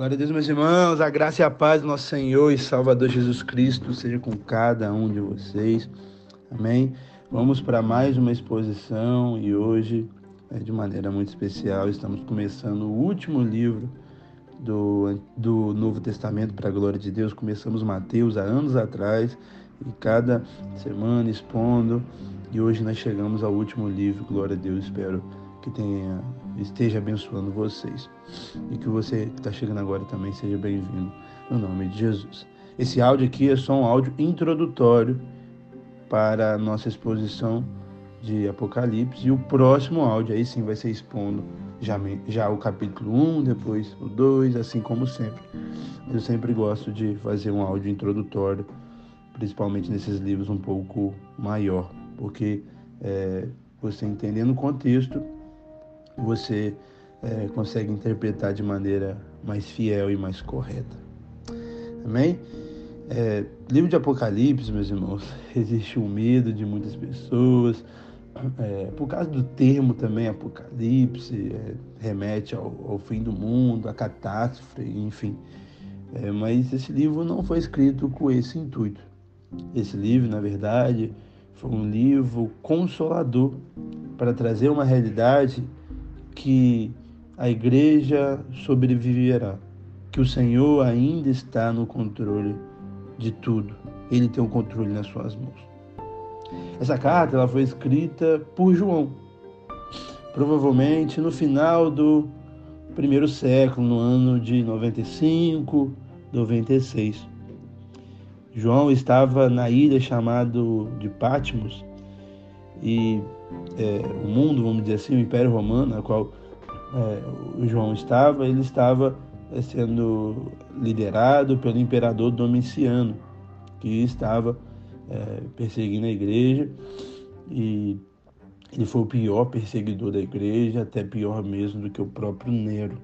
Glória a Deus, meus irmãos, a graça e a paz do nosso Senhor e Salvador Jesus Cristo seja com cada um de vocês. Amém? Vamos para mais uma exposição e hoje, é, de maneira muito especial, estamos começando o último livro do, do Novo Testamento para a glória de Deus. Começamos Mateus há anos atrás e cada semana expondo e hoje nós chegamos ao último livro. Glória a Deus, espero que tenha, esteja abençoando vocês. E que você que está chegando agora também seja bem-vindo, no nome de Jesus. Esse áudio aqui é só um áudio introdutório para a nossa exposição de Apocalipse. E o próximo áudio aí sim vai ser expondo já, já o capítulo 1, depois o 2, assim como sempre. Eu sempre gosto de fazer um áudio introdutório, principalmente nesses livros um pouco maior, porque é, você entendendo o contexto, você é, consegue interpretar de maneira mais fiel e mais correta. Amém? É, livro de Apocalipse, meus irmãos, existe um medo de muitas pessoas, é, por causa do termo também Apocalipse, é, remete ao, ao, fim do mundo, à catástrofe, enfim. É, mas esse livro não foi escrito com esse intuito. Esse livro, na verdade, foi um livro consolador para trazer uma realidade que a igreja sobreviverá, que o Senhor ainda está no controle de tudo. Ele tem o controle nas suas mãos. Essa carta ela foi escrita por João, provavelmente no final do primeiro século, no ano de 95, 96. João estava na ilha chamada de Patmos e é, o mundo, vamos dizer assim, o Império Romano, na qual é, o João estava, ele estava é, sendo liderado pelo imperador Domiciano, que estava é, perseguindo a igreja e ele foi o pior perseguidor da igreja, até pior mesmo do que o próprio Nero.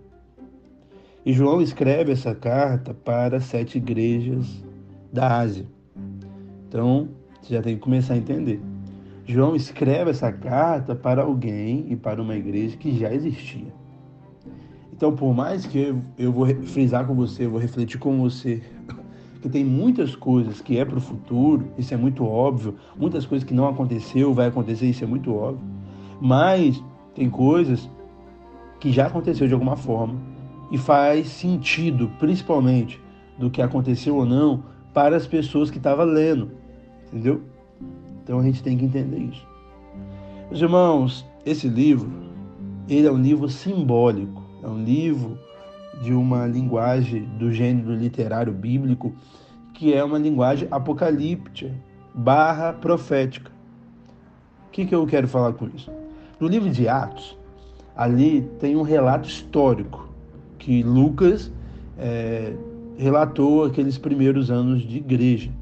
E João escreve essa carta para sete igrejas da Ásia. Então, você já tem que começar a entender. João escreve essa carta para alguém e para uma igreja que já existia. Então, por mais que eu vou frisar com você, eu vou refletir com você, que tem muitas coisas que é para o futuro, isso é muito óbvio, muitas coisas que não aconteceu, vai acontecer, isso é muito óbvio. Mas tem coisas que já aconteceu de alguma forma e faz sentido, principalmente do que aconteceu ou não, para as pessoas que estavam lendo, entendeu? Então a gente tem que entender isso. Meus irmãos, esse livro, ele é um livro simbólico, é um livro de uma linguagem do gênero literário bíblico que é uma linguagem apocalíptica barra profética. O que, que eu quero falar com isso? No livro de Atos, ali tem um relato histórico que Lucas é, relatou aqueles primeiros anos de igreja.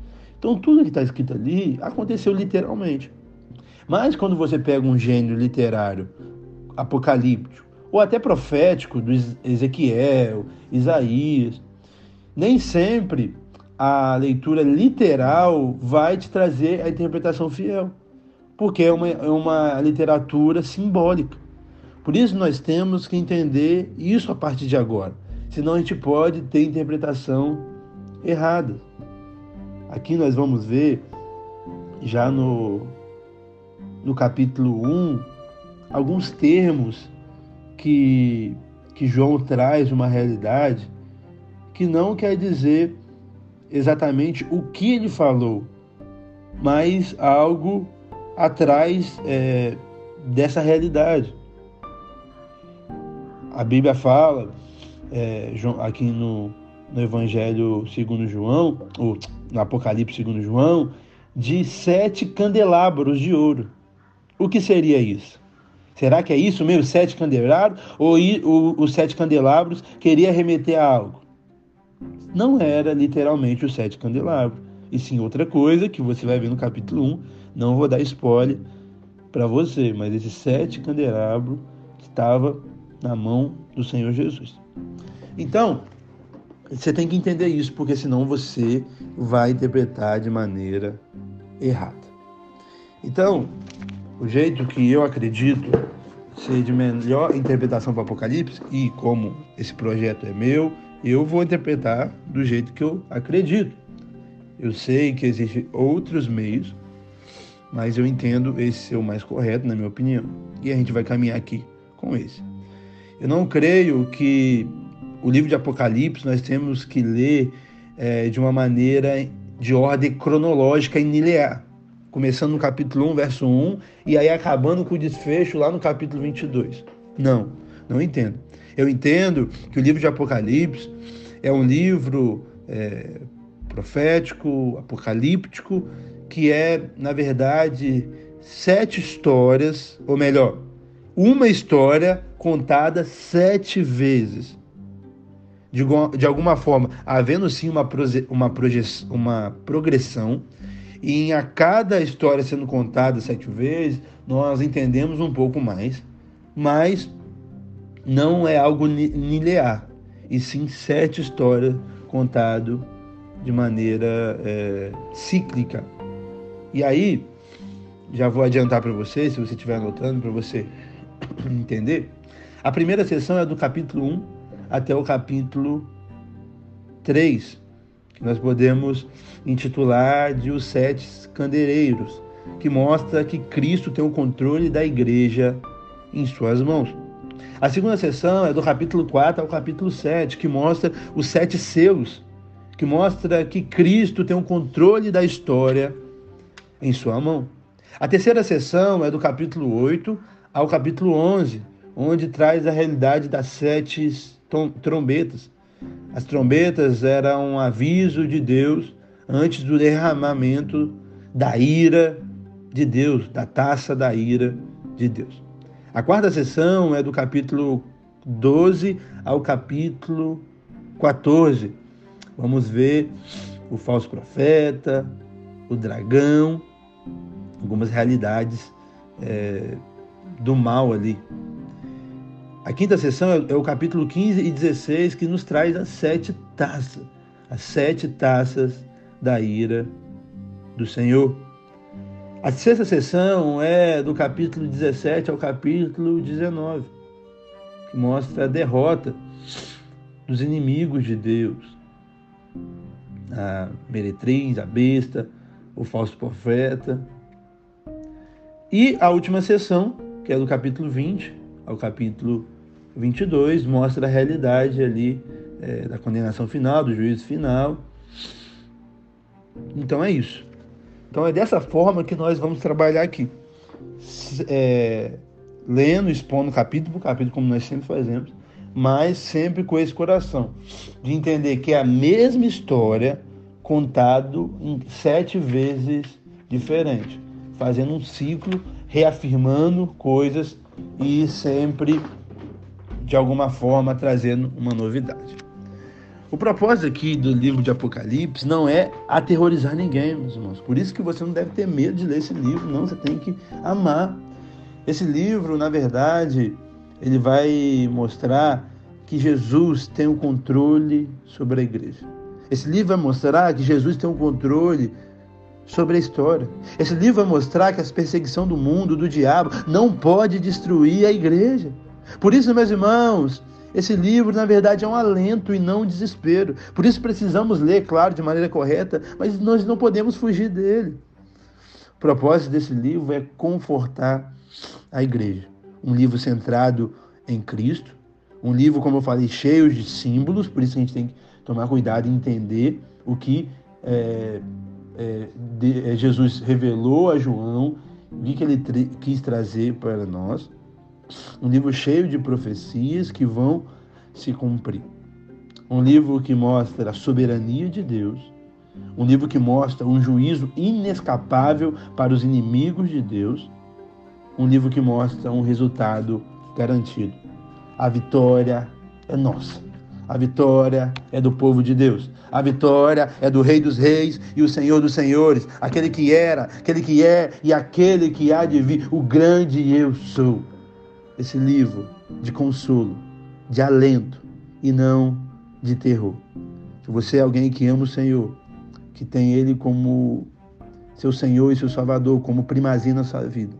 Então, tudo que está escrito ali aconteceu literalmente. Mas quando você pega um gênero literário apocalíptico, ou até profético, do Ezequiel, Isaías, nem sempre a leitura literal vai te trazer a interpretação fiel, porque é uma, é uma literatura simbólica. Por isso nós temos que entender isso a partir de agora, senão a gente pode ter interpretação errada. Aqui nós vamos ver, já no, no capítulo 1, alguns termos que, que João traz uma realidade que não quer dizer exatamente o que ele falou, mas algo atrás é, dessa realidade. A Bíblia fala, é, aqui no, no Evangelho segundo João, ou no Apocalipse segundo João, de sete candelabros de ouro. O que seria isso? Será que é isso mesmo, sete candelabros? Ou os sete candelabros queria remeter a algo? Não era literalmente os sete candelabros, e sim outra coisa que você vai ver no capítulo 1. Não vou dar spoiler para você, mas esse sete candelabro estava na mão do Senhor Jesus. Então, você tem que entender isso, porque senão você vai interpretar de maneira errada. Então, o jeito que eu acredito ser de melhor interpretação para o Apocalipse, e como esse projeto é meu, Eu vou interpretar do jeito que eu acredito. Eu sei que existem outros meios, mas eu entendo esse ser o mais correto, na minha opinião. E a gente vai caminhar aqui com esse. Eu não creio que o livro de Apocalipse nós temos que ler é, de uma maneira de ordem cronológica e linear, começando no capítulo 1, verso 1, e aí acabando com o desfecho lá no capítulo 22. Não, não entendo. Eu entendo que o livro de Apocalipse é um livro é, profético, apocalíptico, que é, na verdade, sete histórias, ou melhor, uma história contada sete vezes. De, de alguma forma, havendo sim uma, uma, uma progressão, e em a cada história sendo contada sete vezes, nós entendemos um pouco mais, mas não é algo linear, e sim sete histórias contadas de maneira é, cíclica. E aí, já vou adiantar para você, se você estiver anotando, para você entender. A primeira sessão é do capítulo 1 até o capítulo 3, que nós podemos intitular de Os Sete Candeeiros, que mostra que Cristo tem o controle da igreja em suas mãos. A segunda sessão é do capítulo 4 ao capítulo 7, que mostra os sete selos, que mostra que Cristo tem o controle da história em sua mão. A terceira sessão é do capítulo 8 ao capítulo 11, onde traz a realidade das sete trombetas. As trombetas eram um aviso de Deus antes do derramamento da ira de Deus, da taça da ira de Deus. A quarta sessão é do capítulo 12 ao capítulo 14. Vamos ver o falso profeta, o dragão, algumas realidades é, do mal ali. A quinta sessão é, é o capítulo 15 e 16 que nos traz as sete taças, as sete taças da ira do Senhor. A sexta sessão é do capítulo 17 ao capítulo 19, que mostra a derrota dos inimigos de Deus. A meretriz, a besta, o falso profeta. E a última sessão, que é do capítulo 20 ao capítulo 22, mostra a realidade ali é, da condenação final, do juízo final. Então é isso. Então é dessa forma que nós vamos trabalhar aqui. É, lendo, expondo capítulo por capítulo, como nós sempre fazemos, mas sempre com esse coração de entender que é a mesma história contado em sete vezes diferente, fazendo um ciclo, reafirmando coisas e sempre de alguma forma trazendo uma novidade. O propósito aqui do livro de Apocalipse não é aterrorizar ninguém, meus irmãos. Por isso que você não deve ter medo de ler esse livro, não, você tem que amar. Esse livro, na verdade, ele vai mostrar que Jesus tem o controle sobre a igreja. Esse livro vai mostrar que Jesus tem o controle sobre a história. Esse livro vai mostrar que a perseguição do mundo, do diabo, não pode destruir a igreja. Por isso, meus irmãos, esse livro, na verdade, é um alento e não um desespero. Por isso precisamos ler, claro, de maneira correta, mas nós não podemos fugir dele. O propósito desse livro é confortar a igreja. Um livro centrado em Cristo, um livro, como eu falei, cheio de símbolos, por isso a gente tem que tomar cuidado e entender o que é, é, de, é, Jesus revelou a João, o que ele quis trazer para nós um livro cheio de profecias que vão se cumprir. Um livro que mostra a soberania de Deus, um livro que mostra um juízo inescapável para os inimigos de Deus, um livro que mostra um resultado garantido. A vitória é nossa. A vitória é do povo de Deus. A vitória é do Rei dos Reis e o Senhor dos Senhores, aquele que era, aquele que é e aquele que há de vir, o grande eu sou esse livro de consolo, de alento e não de terror. Se você é alguém que ama o Senhor, que tem Ele como seu Senhor e seu Salvador, como primazia na sua vida,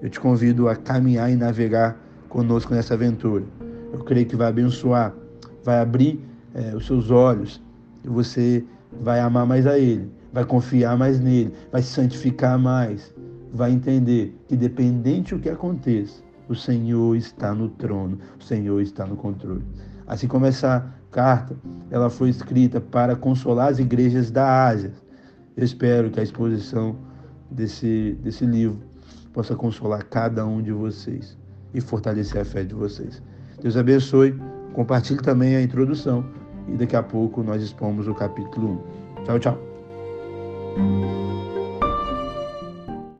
eu te convido a caminhar e navegar conosco nessa aventura. Eu creio que vai abençoar, vai abrir é, os seus olhos, e você vai amar mais a Ele, vai confiar mais nele, vai se santificar mais, vai entender que, dependente do que aconteça, o Senhor está no trono, o Senhor está no controle. Assim como essa carta, ela foi escrita para consolar as igrejas da Ásia. Eu espero que a exposição desse, desse livro possa consolar cada um de vocês e fortalecer a fé de vocês. Deus abençoe. Compartilhe também a introdução e daqui a pouco nós expomos o capítulo 1. Tchau, tchau.